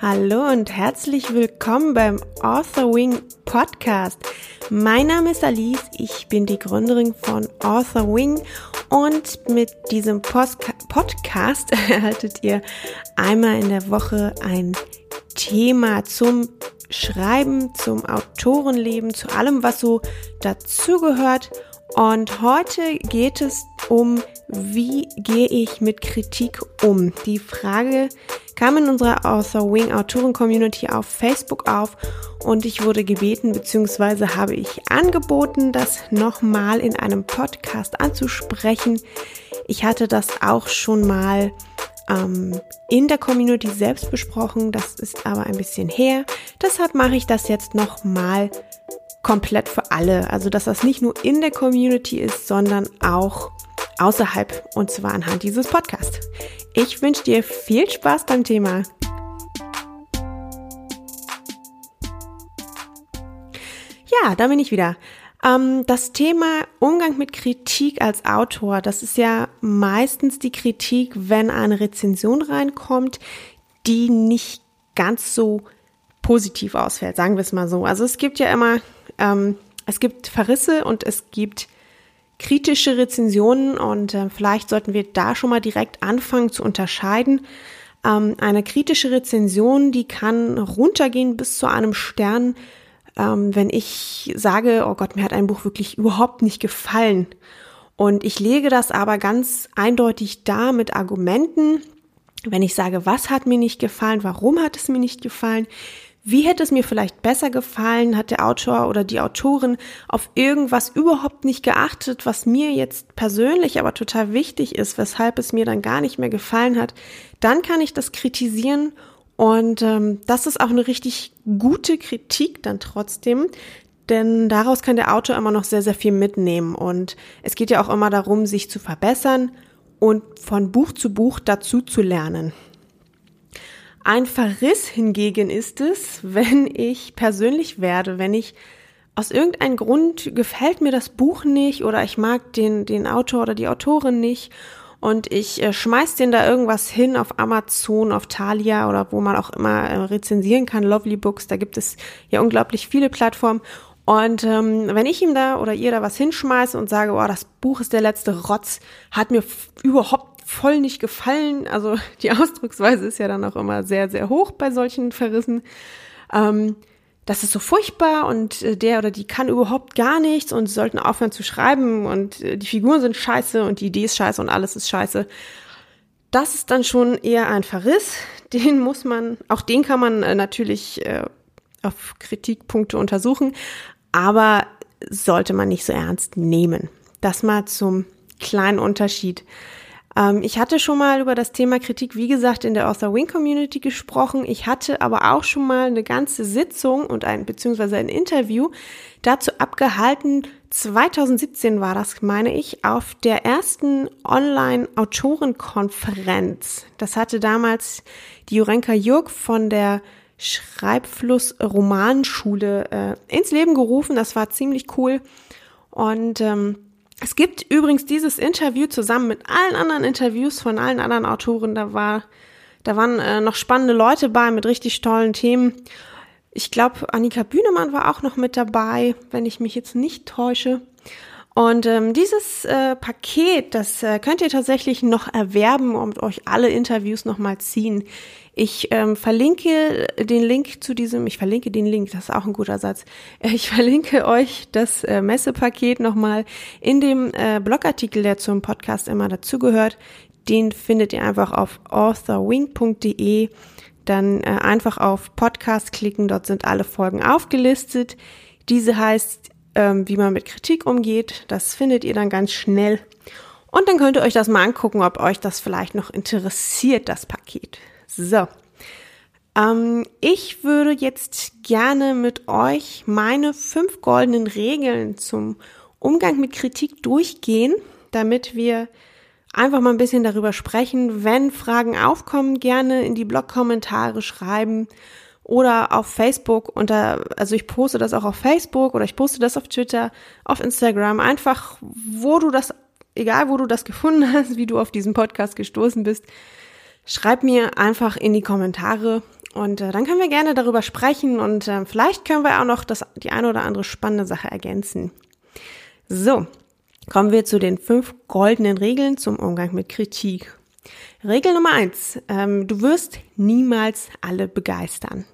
Hallo und herzlich willkommen beim Author Wing Podcast. Mein Name ist Alice, ich bin die Gründerin von Author Wing und mit diesem Post Podcast erhaltet ihr einmal in der Woche ein Thema zum Schreiben, zum Autorenleben, zu allem, was so dazugehört. Und heute geht es um, wie gehe ich mit Kritik um? Die Frage kam in unserer Author Wing Autoren Community auf Facebook auf und ich wurde gebeten bzw. habe ich angeboten, das nochmal in einem Podcast anzusprechen. Ich hatte das auch schon mal ähm, in der Community selbst besprochen, das ist aber ein bisschen her. Deshalb mache ich das jetzt nochmal komplett für alle. Also dass das nicht nur in der Community ist, sondern auch außerhalb und zwar anhand dieses Podcasts. Ich wünsche dir viel Spaß beim Thema. Ja, da bin ich wieder. Ähm, das Thema Umgang mit Kritik als Autor, das ist ja meistens die Kritik, wenn eine Rezension reinkommt, die nicht ganz so positiv ausfällt, sagen wir es mal so. Also es gibt ja immer, ähm, es gibt Verrisse und es gibt kritische Rezensionen und äh, vielleicht sollten wir da schon mal direkt anfangen zu unterscheiden. Ähm, eine kritische Rezension, die kann runtergehen bis zu einem Stern, ähm, wenn ich sage, oh Gott, mir hat ein Buch wirklich überhaupt nicht gefallen. Und ich lege das aber ganz eindeutig da mit Argumenten. Wenn ich sage, was hat mir nicht gefallen, warum hat es mir nicht gefallen, wie hätte es mir vielleicht besser gefallen? Hat der Autor oder die Autorin auf irgendwas überhaupt nicht geachtet, was mir jetzt persönlich aber total wichtig ist, weshalb es mir dann gar nicht mehr gefallen hat? Dann kann ich das kritisieren und ähm, das ist auch eine richtig gute Kritik dann trotzdem, denn daraus kann der Autor immer noch sehr, sehr viel mitnehmen. Und es geht ja auch immer darum, sich zu verbessern und von Buch zu Buch dazu zu lernen. Ein Verriss hingegen ist es, wenn ich persönlich werde, wenn ich aus irgendeinem Grund gefällt mir das Buch nicht oder ich mag den, den Autor oder die Autorin nicht und ich äh, schmeiß den da irgendwas hin auf Amazon, auf Thalia oder wo man auch immer äh, rezensieren kann, Lovely Books, da gibt es ja unglaublich viele Plattformen. Und ähm, wenn ich ihm da oder ihr da was hinschmeiße und sage, oh, das Buch ist der letzte Rotz, hat mir überhaupt voll nicht gefallen. Also die Ausdrucksweise ist ja dann auch immer sehr, sehr hoch bei solchen Verrissen. Ähm, das ist so furchtbar und äh, der oder die kann überhaupt gar nichts und sollten aufhören zu schreiben und äh, die Figuren sind scheiße und die Idee ist scheiße und alles ist scheiße. Das ist dann schon eher ein Verriss. Den muss man, auch den kann man äh, natürlich äh, auf Kritikpunkte untersuchen, aber sollte man nicht so ernst nehmen. Das mal zum kleinen Unterschied. Ähm, ich hatte schon mal über das Thema Kritik, wie gesagt, in der Author Wing Community gesprochen. Ich hatte aber auch schon mal eine ganze Sitzung und ein, beziehungsweise ein Interview dazu abgehalten. 2017 war das, meine ich, auf der ersten Online-Autorenkonferenz. Das hatte damals die Jurenka Jurg von der Schreibfluss Romanschule äh, ins Leben gerufen. Das war ziemlich cool. Und ähm, es gibt übrigens dieses Interview zusammen mit allen anderen Interviews von allen anderen Autoren. Da war, da waren äh, noch spannende Leute bei mit richtig tollen Themen. Ich glaube, Annika Bühnemann war auch noch mit dabei, wenn ich mich jetzt nicht täusche. Und ähm, dieses äh, Paket, das äh, könnt ihr tatsächlich noch erwerben und euch alle Interviews nochmal ziehen. Ich ähm, verlinke den Link zu diesem, ich verlinke den Link, das ist auch ein guter Satz. Ich verlinke euch das äh, Messepaket nochmal in dem äh, Blogartikel, der zum Podcast immer dazugehört. Den findet ihr einfach auf authorwing.de. Dann äh, einfach auf Podcast klicken, dort sind alle Folgen aufgelistet. Diese heißt, ähm, wie man mit Kritik umgeht. Das findet ihr dann ganz schnell. Und dann könnt ihr euch das mal angucken, ob euch das vielleicht noch interessiert, das Paket. So. Ähm, ich würde jetzt gerne mit euch meine fünf goldenen Regeln zum Umgang mit Kritik durchgehen, damit wir einfach mal ein bisschen darüber sprechen. Wenn Fragen aufkommen, gerne in die Blog-Kommentare schreiben oder auf Facebook unter, also ich poste das auch auf Facebook oder ich poste das auf Twitter, auf Instagram, einfach wo du das, egal wo du das gefunden hast, wie du auf diesen Podcast gestoßen bist, schreib mir einfach in die Kommentare und äh, dann können wir gerne darüber sprechen und äh, vielleicht können wir auch noch das, die eine oder andere spannende Sache ergänzen. So, kommen wir zu den fünf goldenen Regeln zum Umgang mit Kritik. Regel Nummer eins, ähm, du wirst niemals alle begeistern.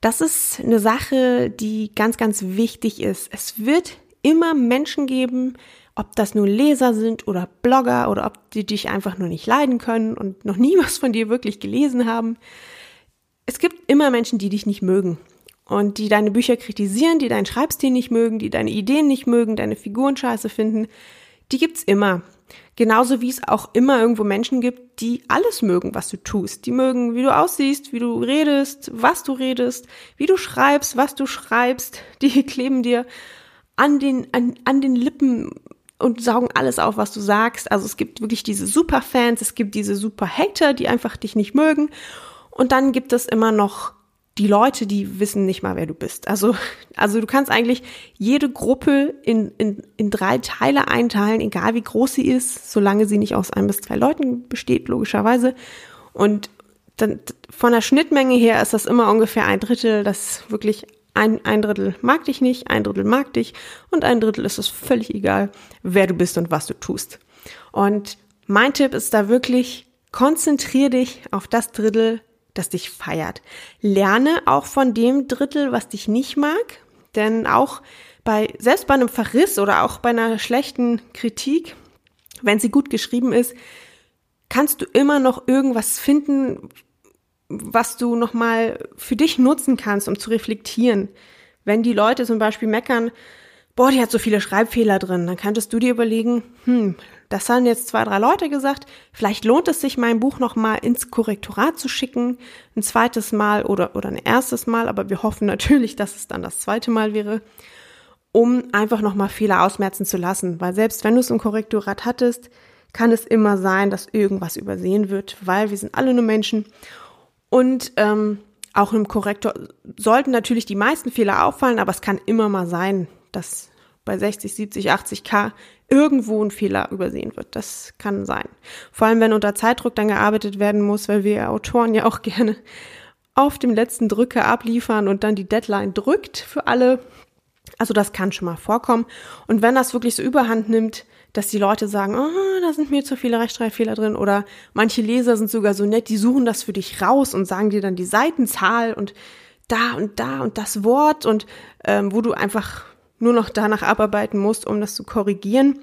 Das ist eine Sache, die ganz, ganz wichtig ist. Es wird immer Menschen geben, ob das nur Leser sind oder Blogger oder ob die dich einfach nur nicht leiden können und noch nie was von dir wirklich gelesen haben. Es gibt immer Menschen, die dich nicht mögen und die deine Bücher kritisieren, die deinen Schreibstil nicht mögen, die deine Ideen nicht mögen, deine Figuren scheiße finden. Die gibt's immer. Genauso wie es auch immer irgendwo Menschen gibt, die alles mögen, was du tust. Die mögen, wie du aussiehst, wie du redest, was du redest, wie du schreibst, was du schreibst. Die kleben dir an den, an, an den Lippen und saugen alles auf, was du sagst. Also es gibt wirklich diese Superfans, es gibt diese Super-Hater, die einfach dich nicht mögen. Und dann gibt es immer noch die Leute, die wissen nicht mal, wer du bist. Also, also du kannst eigentlich jede Gruppe in, in, in drei Teile einteilen, egal wie groß sie ist, solange sie nicht aus ein bis zwei Leuten besteht, logischerweise. Und dann von der Schnittmenge her ist das immer ungefähr ein Drittel, das wirklich ein, ein Drittel mag dich nicht, ein Drittel mag dich und ein Drittel ist es völlig egal, wer du bist und was du tust. Und mein Tipp ist da wirklich, konzentrier dich auf das Drittel, das dich feiert. Lerne auch von dem Drittel, was dich nicht mag, denn auch bei, selbst bei einem Verriss oder auch bei einer schlechten Kritik, wenn sie gut geschrieben ist, kannst du immer noch irgendwas finden, was du nochmal für dich nutzen kannst, um zu reflektieren. Wenn die Leute zum Beispiel meckern, boah, die hat so viele Schreibfehler drin, dann könntest du dir überlegen, hm, das haben jetzt zwei, drei Leute gesagt, vielleicht lohnt es sich, mein Buch nochmal ins Korrektorat zu schicken, ein zweites Mal oder, oder ein erstes Mal, aber wir hoffen natürlich, dass es dann das zweite Mal wäre, um einfach nochmal Fehler ausmerzen zu lassen, weil selbst wenn du es im Korrektorat hattest, kann es immer sein, dass irgendwas übersehen wird, weil wir sind alle nur Menschen und ähm, auch im Korrektor sollten natürlich die meisten Fehler auffallen, aber es kann immer mal sein, dass bei 60, 70, 80 K irgendwo ein Fehler übersehen wird. Das kann sein. Vor allem, wenn unter Zeitdruck dann gearbeitet werden muss, weil wir Autoren ja auch gerne auf dem letzten Drücker abliefern und dann die Deadline drückt für alle. Also das kann schon mal vorkommen. Und wenn das wirklich so überhand nimmt, dass die Leute sagen, oh, da sind mir zu viele Rechtschreibfehler drin oder manche Leser sind sogar so nett, die suchen das für dich raus und sagen dir dann die Seitenzahl und da und da und das Wort und ähm, wo du einfach nur noch danach abarbeiten musst, um das zu korrigieren.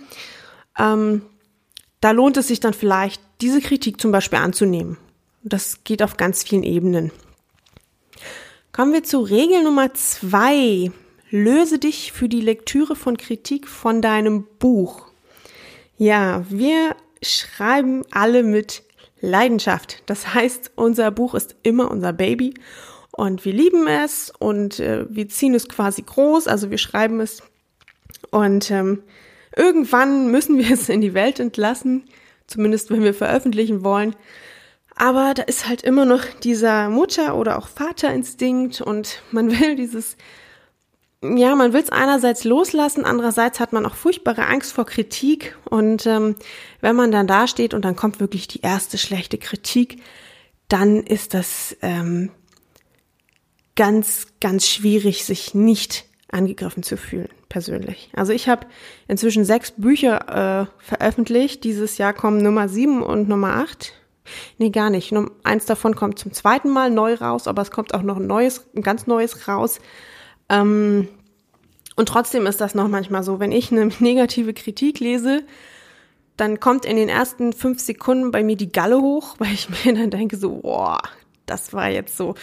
Ähm, da lohnt es sich dann vielleicht, diese Kritik zum Beispiel anzunehmen. Das geht auf ganz vielen Ebenen. Kommen wir zu Regel Nummer zwei. Löse dich für die Lektüre von Kritik von deinem Buch. Ja, wir schreiben alle mit Leidenschaft. Das heißt, unser Buch ist immer unser Baby und wir lieben es und äh, wir ziehen es quasi groß, also wir schreiben es und ähm, irgendwann müssen wir es in die Welt entlassen, zumindest wenn wir veröffentlichen wollen. Aber da ist halt immer noch dieser Mutter- oder auch Vaterinstinkt und man will dieses ja, man will es einerseits loslassen, andererseits hat man auch furchtbare Angst vor Kritik. Und ähm, wenn man dann da steht und dann kommt wirklich die erste schlechte Kritik, dann ist das ähm, ganz, ganz schwierig, sich nicht angegriffen zu fühlen, persönlich. Also ich habe inzwischen sechs Bücher äh, veröffentlicht. Dieses Jahr kommen Nummer sieben und Nummer acht. Nee, gar nicht. Eins davon kommt zum zweiten Mal neu raus, aber es kommt auch noch ein neues, ein ganz neues raus. Ähm, und trotzdem ist das noch manchmal so, wenn ich eine negative Kritik lese, dann kommt in den ersten fünf Sekunden bei mir die Galle hoch, weil ich mir dann denke so, boah, das war jetzt so,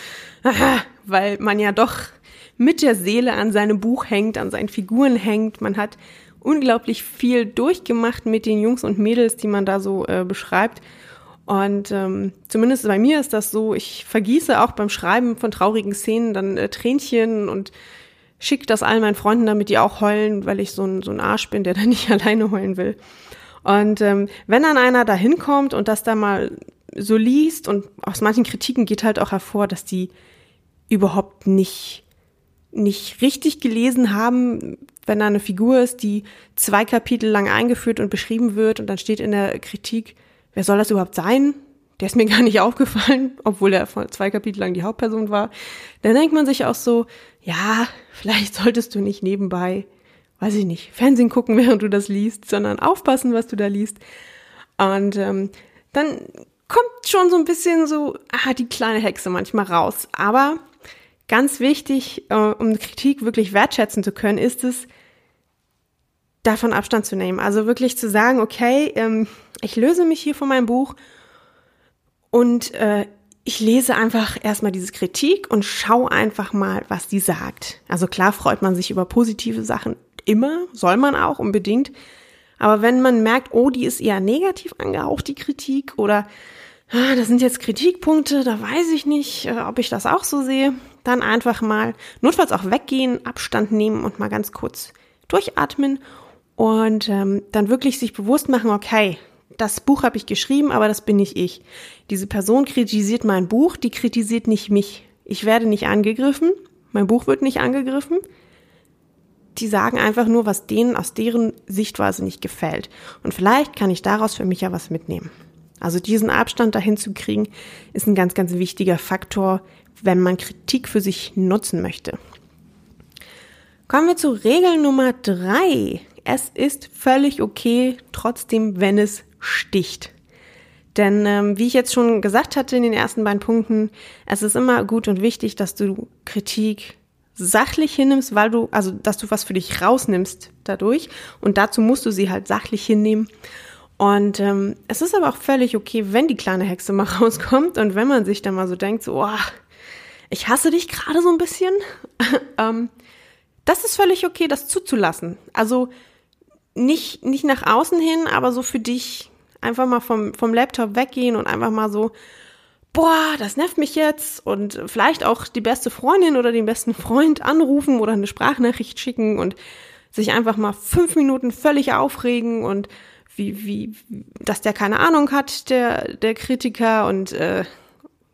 aha, weil man ja doch mit der Seele an seinem Buch hängt, an seinen Figuren hängt. Man hat unglaublich viel durchgemacht mit den Jungs und Mädels, die man da so äh, beschreibt. Und ähm, zumindest bei mir ist das so, ich vergieße auch beim Schreiben von traurigen Szenen dann äh, Tränchen und schicke das all meinen Freunden, damit die auch heulen, weil ich so ein, so ein Arsch bin, der da nicht alleine heulen will. Und ähm, wenn dann einer da hinkommt und das da mal so liest und aus manchen Kritiken geht halt auch hervor, dass die überhaupt nicht nicht richtig gelesen haben, wenn da eine Figur ist, die zwei Kapitel lang eingeführt und beschrieben wird und dann steht in der Kritik, wer soll das überhaupt sein? der ist mir gar nicht aufgefallen, obwohl er vor zwei Kapitel lang die Hauptperson war. Dann denkt man sich auch so, ja, vielleicht solltest du nicht nebenbei, weiß ich nicht, Fernsehen gucken, während du das liest, sondern aufpassen, was du da liest. Und ähm, dann kommt schon so ein bisschen so, ah, die kleine Hexe manchmal raus. Aber ganz wichtig, äh, um Kritik wirklich wertschätzen zu können, ist es, davon Abstand zu nehmen. Also wirklich zu sagen, okay, ähm, ich löse mich hier von meinem Buch und äh, ich lese einfach erstmal diese Kritik und schaue einfach mal, was die sagt. Also klar freut man sich über positive Sachen immer, soll man auch unbedingt. Aber wenn man merkt, oh, die ist eher negativ angehaucht, die Kritik, oder ah, das sind jetzt Kritikpunkte, da weiß ich nicht, äh, ob ich das auch so sehe, dann einfach mal notfalls auch weggehen, Abstand nehmen und mal ganz kurz durchatmen und ähm, dann wirklich sich bewusst machen, okay, das Buch habe ich geschrieben, aber das bin nicht ich. Diese Person kritisiert mein Buch, die kritisiert nicht mich. Ich werde nicht angegriffen, mein Buch wird nicht angegriffen. Die sagen einfach nur, was denen aus deren Sichtweise nicht gefällt. Und vielleicht kann ich daraus für mich ja was mitnehmen. Also diesen Abstand dahin zu kriegen, ist ein ganz, ganz wichtiger Faktor, wenn man Kritik für sich nutzen möchte. Kommen wir zu Regel Nummer drei es ist völlig okay, trotzdem, wenn es sticht. Denn ähm, wie ich jetzt schon gesagt hatte in den ersten beiden Punkten, es ist immer gut und wichtig, dass du Kritik sachlich hinnimmst, weil du, also dass du was für dich rausnimmst dadurch. Und dazu musst du sie halt sachlich hinnehmen. Und ähm, es ist aber auch völlig okay, wenn die kleine Hexe mal rauskommt und wenn man sich dann mal so denkt, so, oh, ich hasse dich gerade so ein bisschen. ähm, das ist völlig okay, das zuzulassen. Also nicht, nicht nach außen hin, aber so für dich einfach mal vom, vom Laptop weggehen und einfach mal so, boah, das nervt mich jetzt. Und vielleicht auch die beste Freundin oder den besten Freund anrufen oder eine Sprachnachricht schicken und sich einfach mal fünf Minuten völlig aufregen und wie, wie, dass der keine Ahnung hat, der, der Kritiker und äh,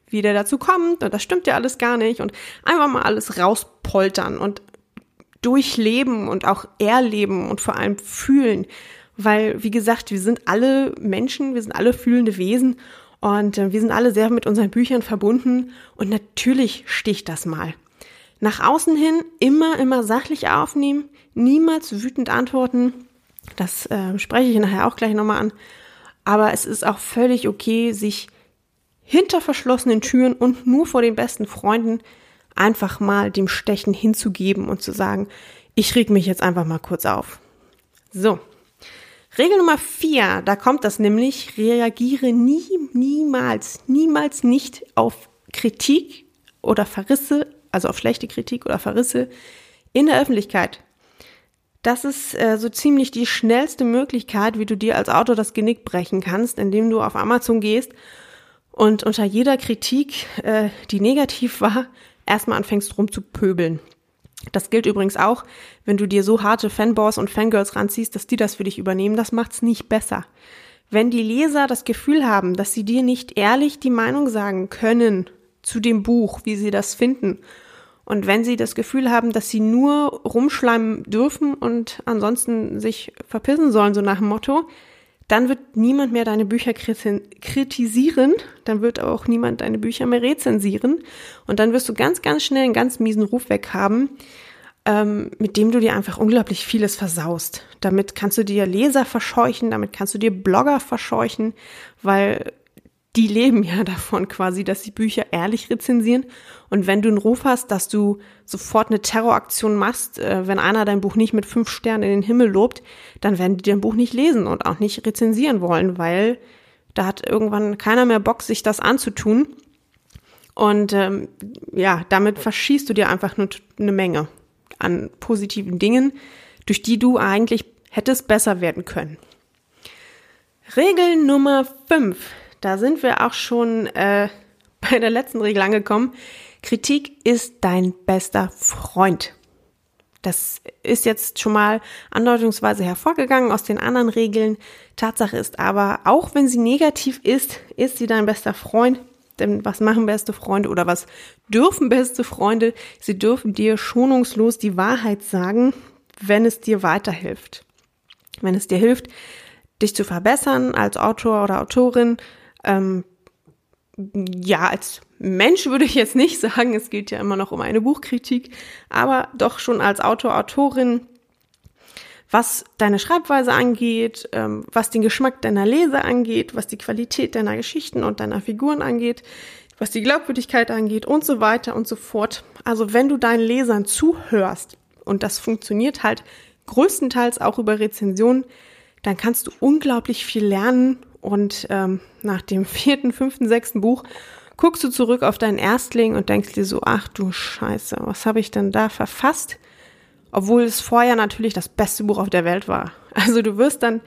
wie der dazu kommt. Und das stimmt ja alles gar nicht. Und einfach mal alles rauspoltern und durchleben und auch erleben und vor allem fühlen. Weil, wie gesagt, wir sind alle Menschen, wir sind alle fühlende Wesen und äh, wir sind alle sehr mit unseren Büchern verbunden und natürlich sticht das mal. Nach außen hin immer, immer sachlich aufnehmen, niemals wütend antworten. Das äh, spreche ich nachher auch gleich nochmal an. Aber es ist auch völlig okay, sich hinter verschlossenen Türen und nur vor den besten Freunden einfach mal dem Stechen hinzugeben und zu sagen, ich reg mich jetzt einfach mal kurz auf. So. Regel Nummer vier, da kommt das nämlich, reagiere nie, niemals, niemals nicht auf Kritik oder Verrisse, also auf schlechte Kritik oder Verrisse in der Öffentlichkeit. Das ist äh, so ziemlich die schnellste Möglichkeit, wie du dir als Autor das Genick brechen kannst, indem du auf Amazon gehst und unter jeder Kritik, äh, die negativ war, erstmal anfängst rumzupöbeln. Das gilt übrigens auch, wenn du dir so harte Fanboys und Fangirls ranziehst, dass die das für dich übernehmen, das macht's nicht besser. Wenn die Leser das Gefühl haben, dass sie dir nicht ehrlich die Meinung sagen können zu dem Buch, wie sie das finden, und wenn sie das Gefühl haben, dass sie nur rumschleimen dürfen und ansonsten sich verpissen sollen, so nach dem Motto, dann wird niemand mehr deine Bücher kritisieren, dann wird auch niemand deine Bücher mehr rezensieren und dann wirst du ganz, ganz schnell einen ganz miesen Ruf weg haben, ähm, mit dem du dir einfach unglaublich vieles versaust. Damit kannst du dir Leser verscheuchen, damit kannst du dir Blogger verscheuchen, weil die leben ja davon quasi, dass sie Bücher ehrlich rezensieren. Und wenn du einen Ruf hast, dass du sofort eine Terroraktion machst, äh, wenn einer dein Buch nicht mit fünf Sternen in den Himmel lobt, dann werden die dein Buch nicht lesen und auch nicht rezensieren wollen, weil da hat irgendwann keiner mehr Bock, sich das anzutun. Und ähm, ja, damit verschießt du dir einfach nur eine Menge an positiven Dingen, durch die du eigentlich hättest besser werden können. Regel Nummer fünf da sind wir auch schon äh, bei der letzten Regel angekommen. Kritik ist dein bester Freund. Das ist jetzt schon mal andeutungsweise hervorgegangen aus den anderen Regeln. Tatsache ist aber, auch wenn sie negativ ist, ist sie dein bester Freund. Denn was machen beste Freunde oder was dürfen beste Freunde? Sie dürfen dir schonungslos die Wahrheit sagen, wenn es dir weiterhilft. Wenn es dir hilft, dich zu verbessern als Autor oder Autorin, ähm, ja, als Mensch würde ich jetzt nicht sagen, es geht ja immer noch um eine Buchkritik, aber doch schon als Autor, Autorin, was deine Schreibweise angeht, ähm, was den Geschmack deiner Leser angeht, was die Qualität deiner Geschichten und deiner Figuren angeht, was die Glaubwürdigkeit angeht und so weiter und so fort. Also wenn du deinen Lesern zuhörst, und das funktioniert halt größtenteils auch über Rezensionen, dann kannst du unglaublich viel lernen und ähm, nach dem vierten, fünften, sechsten Buch guckst du zurück auf deinen Erstling und denkst dir so, ach du Scheiße, was habe ich denn da verfasst? Obwohl es vorher natürlich das beste Buch auf der Welt war. Also du wirst dann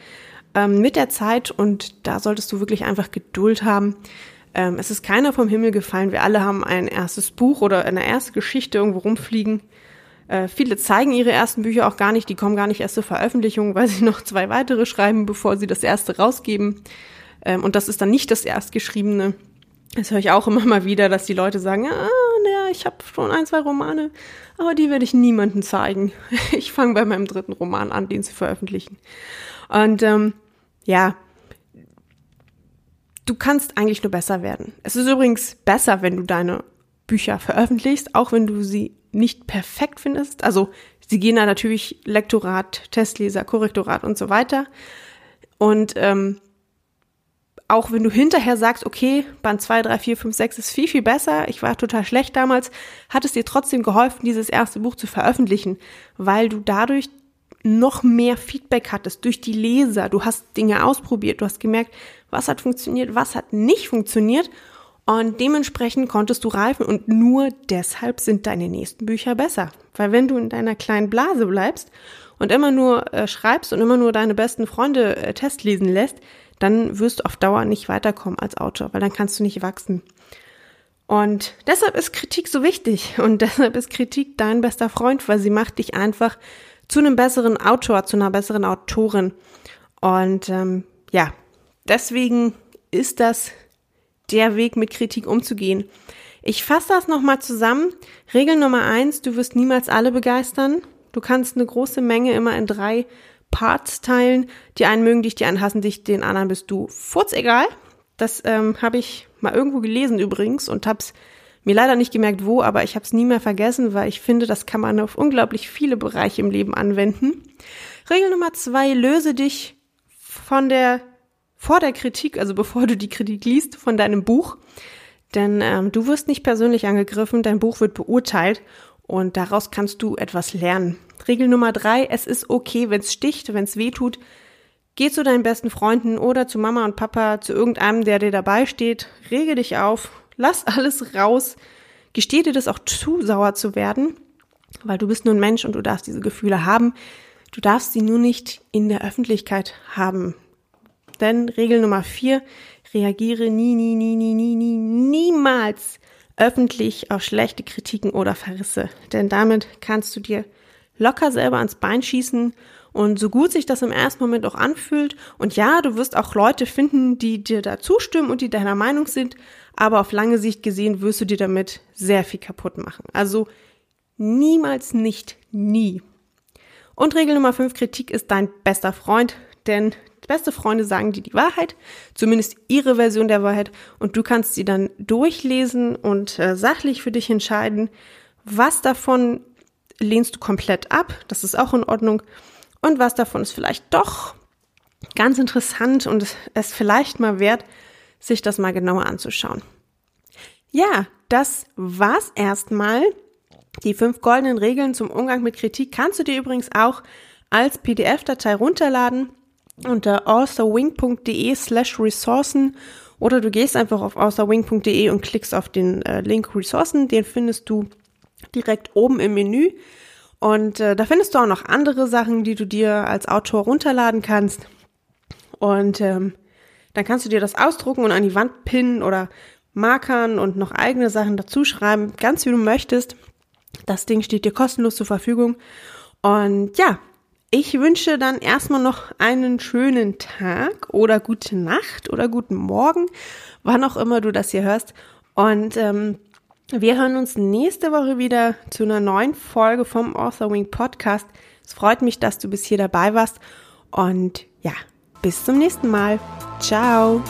ähm, mit der Zeit und da solltest du wirklich einfach Geduld haben. Ähm, es ist keiner vom Himmel gefallen. Wir alle haben ein erstes Buch oder eine erste Geschichte irgendwo rumfliegen. Äh, viele zeigen ihre ersten Bücher auch gar nicht, die kommen gar nicht erst zur Veröffentlichung, weil sie noch zwei weitere schreiben, bevor sie das erste rausgeben. Ähm, und das ist dann nicht das erstgeschriebene. Das höre ich auch immer mal wieder, dass die Leute sagen, ah, naja, ich habe schon ein, zwei Romane, aber die werde ich niemandem zeigen. Ich fange bei meinem dritten Roman an, den zu veröffentlichen. Und ähm, ja, du kannst eigentlich nur besser werden. Es ist übrigens besser, wenn du deine Bücher veröffentlichst, auch wenn du sie nicht perfekt findest. Also sie gehen da natürlich Lektorat, Testleser, Korrektorat und so weiter. Und ähm, auch wenn du hinterher sagst, okay, Band 2, 3, 4, 5, 6 ist viel, viel besser, ich war total schlecht damals, hat es dir trotzdem geholfen, dieses erste Buch zu veröffentlichen, weil du dadurch noch mehr Feedback hattest durch die Leser. Du hast Dinge ausprobiert, du hast gemerkt, was hat funktioniert, was hat nicht funktioniert und dementsprechend konntest du reifen und nur deshalb sind deine nächsten Bücher besser. Weil wenn du in deiner kleinen Blase bleibst und immer nur äh, schreibst und immer nur deine besten Freunde äh, testlesen lässt, dann wirst du auf Dauer nicht weiterkommen als Autor, weil dann kannst du nicht wachsen. Und deshalb ist Kritik so wichtig und deshalb ist Kritik dein bester Freund, weil sie macht dich einfach zu einem besseren Autor, zu einer besseren Autorin. Und ähm, ja, deswegen ist das der Weg, mit Kritik umzugehen. Ich fasse das nochmal zusammen. Regel Nummer eins, du wirst niemals alle begeistern. Du kannst eine große Menge immer in drei Parts teilen. Die einen mögen dich, die einen hassen dich, den anderen bist du furzegal. Das ähm, habe ich mal irgendwo gelesen übrigens und hab's mir leider nicht gemerkt, wo, aber ich habe es nie mehr vergessen, weil ich finde, das kann man auf unglaublich viele Bereiche im Leben anwenden. Regel Nummer zwei, löse dich von der, vor der Kritik, also bevor du die Kritik liest, von deinem Buch. Denn ähm, du wirst nicht persönlich angegriffen, dein Buch wird beurteilt und daraus kannst du etwas lernen. Regel Nummer drei, es ist okay, wenn es sticht, wenn es weh tut. Geh zu deinen besten Freunden oder zu Mama und Papa, zu irgendeinem, der dir dabei steht, rege dich auf, Lass alles raus. Gesteh dir das auch zu, sauer zu werden, weil du bist nur ein Mensch und du darfst diese Gefühle haben. Du darfst sie nur nicht in der Öffentlichkeit haben. Denn Regel Nummer vier, reagiere nie, nie, nie, nie, nie, nie, niemals öffentlich auf schlechte Kritiken oder Verrisse. Denn damit kannst du dir locker selber ans Bein schießen und so gut sich das im ersten Moment auch anfühlt, und ja, du wirst auch Leute finden, die dir da zustimmen und die deiner Meinung sind, aber auf lange Sicht gesehen wirst du dir damit sehr viel kaputt machen. Also niemals nicht, nie. Und Regel Nummer 5, Kritik ist dein bester Freund, denn beste Freunde sagen dir die Wahrheit, zumindest ihre Version der Wahrheit, und du kannst sie dann durchlesen und äh, sachlich für dich entscheiden, was davon lehnst du komplett ab, das ist auch in Ordnung, und was davon ist vielleicht doch ganz interessant und es vielleicht mal wert, sich das mal genauer anzuschauen. Ja, das war's erstmal. Die fünf goldenen Regeln zum Umgang mit Kritik kannst du dir übrigens auch als PDF-Datei runterladen unter authorwing.de slash Ressourcen oder du gehst einfach auf authorwing.de und klickst auf den äh, Link Ressourcen. Den findest du direkt oben im Menü. Und äh, da findest du auch noch andere Sachen, die du dir als Autor runterladen kannst. Und ähm, dann kannst du dir das ausdrucken und an die Wand pinnen oder Markern und noch eigene Sachen dazuschreiben, ganz wie du möchtest. Das Ding steht dir kostenlos zur Verfügung. Und ja, ich wünsche dann erstmal noch einen schönen Tag oder gute Nacht oder guten Morgen, wann auch immer du das hier hörst. Und ähm, wir hören uns nächste Woche wieder zu einer neuen Folge vom Author Wing Podcast. Es freut mich, dass du bis hier dabei warst und ja, bis zum nächsten Mal. Ciao.